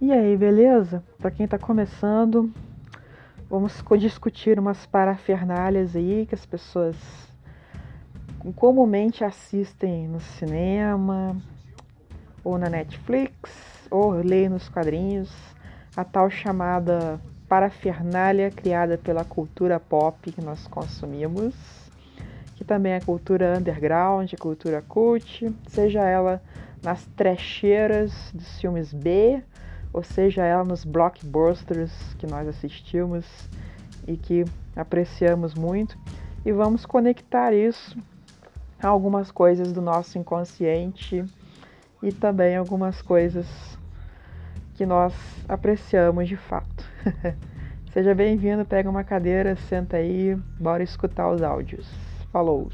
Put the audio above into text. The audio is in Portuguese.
E aí, beleza? Para quem está começando, vamos discutir umas parafernálias aí que as pessoas comumente assistem no cinema, ou na Netflix, ou leem nos quadrinhos, a tal chamada parafernália criada pela cultura pop que nós consumimos, que também é cultura underground, cultura cult, seja ela nas trecheiras dos filmes B ou seja ela nos blockbusters que nós assistimos e que apreciamos muito, e vamos conectar isso a algumas coisas do nosso inconsciente e também algumas coisas que nós apreciamos de fato. Seja bem-vindo, pega uma cadeira, senta aí, bora escutar os áudios. Falou!